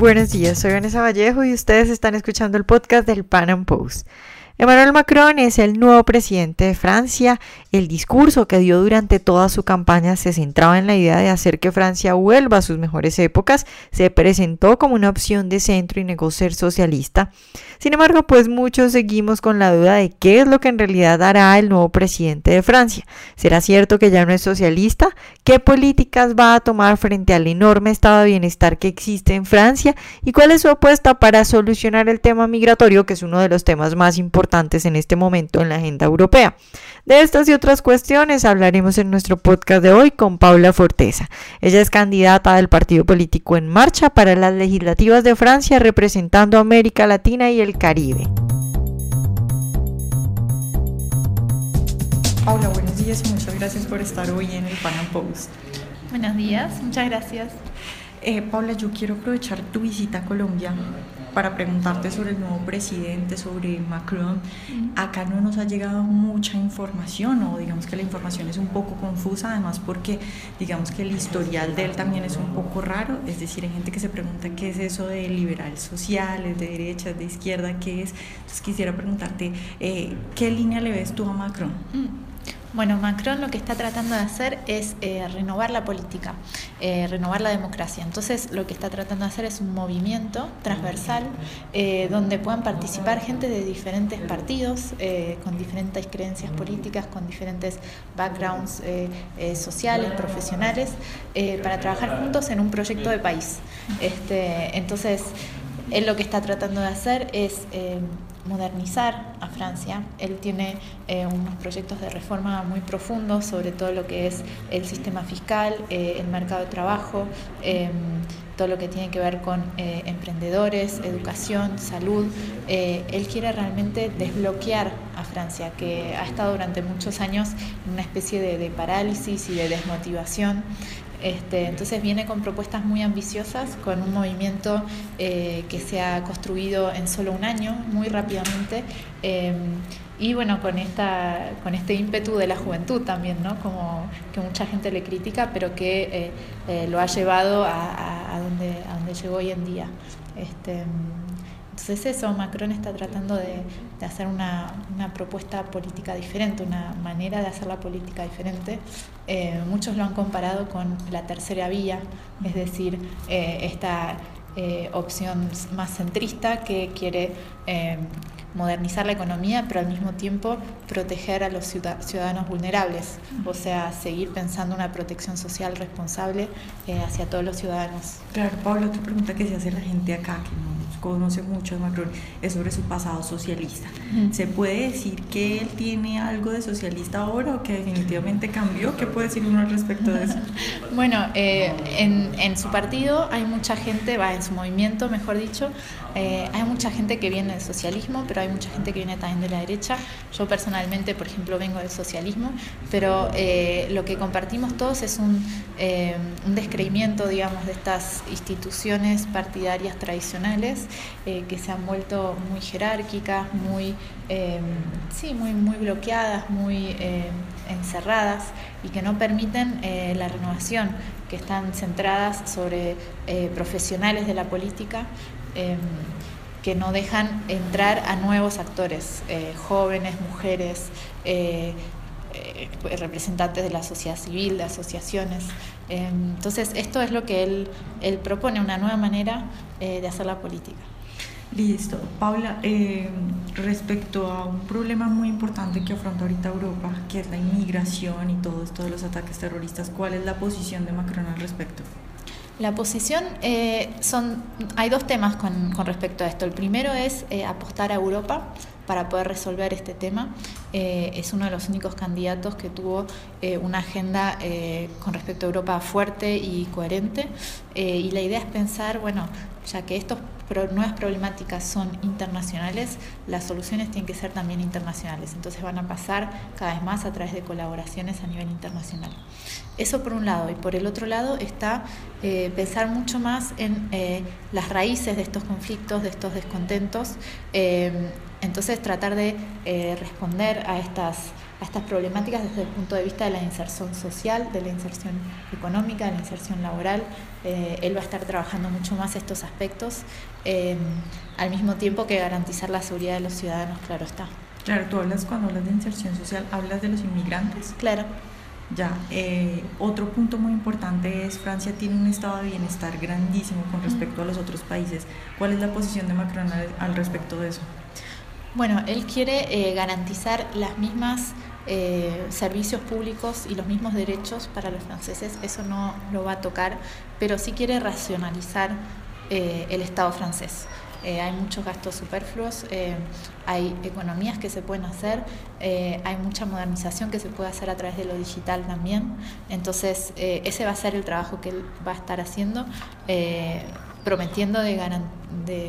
Buenos días, soy Vanessa Vallejo y ustedes están escuchando el podcast del Pan Am Post. Emmanuel Macron es el nuevo presidente de Francia. El discurso que dio durante toda su campaña se centraba en la idea de hacer que Francia vuelva a sus mejores épocas. Se presentó como una opción de centro y negó ser socialista. Sin embargo, pues muchos seguimos con la duda de qué es lo que en realidad hará el nuevo presidente de Francia. ¿Será cierto que ya no es socialista? ¿Qué políticas va a tomar frente al enorme estado de bienestar que existe en Francia? ¿Y cuál es su apuesta para solucionar el tema migratorio, que es uno de los temas más importantes? En este momento en la agenda europea. De estas y otras cuestiones hablaremos en nuestro podcast de hoy con Paula Forteza. Ella es candidata del partido político En Marcha para las legislativas de Francia representando a América Latina y el Caribe. Paula, buenos días y muchas gracias por estar hoy en el Panam Post. Buenos días, muchas gracias. Eh, Paula, yo quiero aprovechar tu visita a Colombia para preguntarte sobre el nuevo presidente, sobre Macron. Acá no nos ha llegado mucha información o digamos que la información es un poco confusa, además porque digamos que el historial de él también es un poco raro, es decir, hay gente que se pregunta qué es eso de liberal social, es de derecha, es de izquierda, qué es. Entonces quisiera preguntarte, eh, ¿qué línea le ves tú a Macron? Bueno, Macron lo que está tratando de hacer es eh, renovar la política, eh, renovar la democracia. Entonces, lo que está tratando de hacer es un movimiento transversal eh, donde puedan participar gente de diferentes partidos, con diferentes creencias políticas, con diferentes backgrounds sociales, profesionales, para trabajar juntos en un proyecto de país. Este, entonces, él lo que está tratando de hacer es modernizar a Francia. Él tiene eh, unos proyectos de reforma muy profundos sobre todo lo que es el sistema fiscal, eh, el mercado de trabajo, em, todo lo que tiene que ver con eh, emprendedores, educación, salud. él quiere realmente desbloquear a Francia, que ha estado durante muchos años en una especie de parálisis y de desmotivación. Este, entonces viene con propuestas muy ambiciosas, con un movimiento eh, que se ha construido en solo un año, muy rápidamente, em, y bueno, con, esta, con este ímpetu de la juventud también, ¿no? Como que mucha gente le critica, pero que eh, eh, lo ha llevado a, donde, a donde llegó hoy en día. Este, entonces eso, Macron está tratando de, hacer una, propuesta política diferente, una manera de hacer la política diferente. Eh, muchos lo han comparado con la tercera vía, es decir, eh, esta eh, opción más centrista que quiere modernizar la economía, pero al mismo tiempo proteger a los ciudadanos vulnerables, o sea, seguir pensando una protección social responsable hacia todos los ciudadanos. Claro, Pablo, otra pregunta que se hace la gente acá, que no conoce mucho de Macron, es sobre su pasado socialista. ¿Se puede decir que él tiene algo de socialista ahora o que definitivamente cambió? ¿Qué puede decir uno al respecto de eso? bueno, eh, en, en, su partido hay mucha gente, va, en su movimiento, mejor dicho, eh, hay mucha gente que viene del socialismo, pero hay mucha gente que viene también de la derecha. Yo personalmente, por ejemplo, vengo del socialismo, pero eh, lo que compartimos todos es un, un descreimiento, digamos, de estas instituciones partidarias tradicionales eh, que se han vuelto muy jerárquicas, muy, em, sí, muy, muy bloqueadas, muy em, encerradas y que no permiten eh, la renovación, que están centradas sobre eh, profesionales de la política em, que no dejan entrar a nuevos actores, jóvenes, mujeres, representantes de la sociedad civil, de asociaciones. Entonces, esto es lo que él, él propone, una nueva manera de hacer la política. Listo. Paula, eh, respecto a un problema muy importante que afronta ahorita Europa, que es la inmigración y todo esto de los ataques terroristas, ¿cuál es la posición de Macron al respecto? La posición eh, son, hay dos temas con, respecto a esto. El primero es eh, apostar a Europa para poder resolver este tema. es uno de los únicos candidatos que tuvo una agenda con respecto a Europa fuerte y coherente. y la idea es pensar, bueno, ya que estos nuevas problemáticas son internacionales, las soluciones tienen que ser también internacionales. Entonces van a pasar cada vez más a través de colaboraciones a nivel internacional. Eso por un lado. Y por el otro lado está eh, pensar mucho más en eh, las raíces de estos conflictos, de estos descontentos. Eh, entonces tratar de responder a estas, a estas problemáticas desde el punto de vista de la inserción social, de la inserción económica, de la inserción laboral. él va a estar trabajando mucho más estos aspectos, al mismo tiempo que garantizar la seguridad de los ciudadanos, claro está. Claro, tú hablas cuando hablas de inserción social, hablas de los inmigrantes. Claro. Ya, eh, otro punto muy importante es Francia tiene un estado de bienestar grandísimo con respecto a los otros países. ¿Cuál es la posición de Macron al, respecto de eso? Bueno, él quiere eh, garantizar las mismas eh, servicios públicos y los mismos derechos para los franceses. Eso no lo va a tocar, pero sí quiere racionalizar el Estado francés. Eh, hay muchos gastos superfluos, eh, hay economías que se pueden hacer, eh, hay mucha modernización que se puede hacer a través de lo digital también. Entonces, ese va a ser el trabajo que él va a estar haciendo, prometiendo de,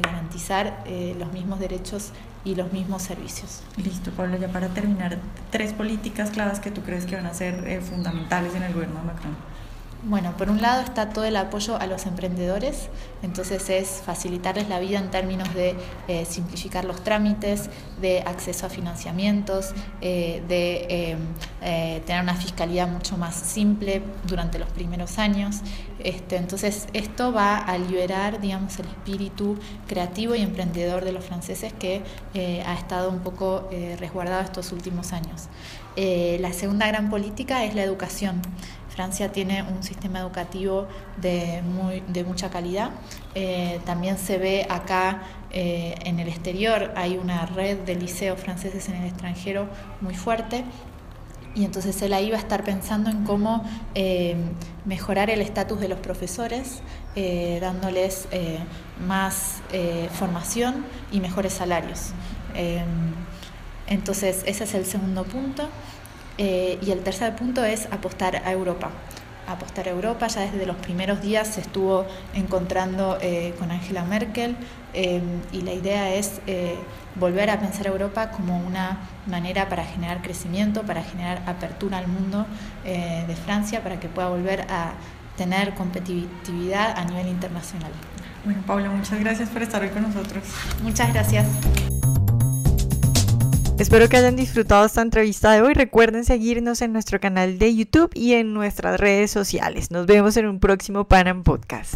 garantizar los mismos derechos y los mismos servicios. Listo, Pablo, ya para terminar, tres políticas claves que tú crees que van a ser fundamentales en el gobierno de Macron. Bueno, por un lado está todo el apoyo a los emprendedores, entonces es facilitarles la vida en términos de eh, simplificar los trámites, de acceso a financiamientos, eh, de eh, tener una fiscalidad mucho más simple durante los primeros años. Este, entonces esto va a liberar, digamos, el espíritu creativo y emprendedor de los franceses que ha estado un poco resguardado estos últimos años. la segunda gran política es la educación. Francia tiene un sistema educativo de, muy, de mucha calidad. Eh, también se ve acá eh, en el exterior, hay una red de liceos franceses en el extranjero muy fuerte. Y entonces él ahí va a estar pensando en cómo eh, mejorar el estatus de los profesores, dándoles más formación y mejores salarios. entonces ese es el segundo punto. Eh, y el tercer punto es apostar a Europa. Apostar a Europa, ya desde los primeros días se estuvo encontrando eh, con Angela Merkel eh, y la idea es volver a pensar a Europa como una manera para generar crecimiento, para generar apertura al mundo de Francia, para que pueda volver a tener competitividad a nivel internacional. Bueno, Paula, muchas gracias por estar hoy con nosotros. Muchas gracias. Espero que hayan disfrutado esta entrevista de hoy. Recuerden seguirnos en nuestro canal de YouTube y en nuestras redes sociales. Nos vemos en un próximo Panam Podcast.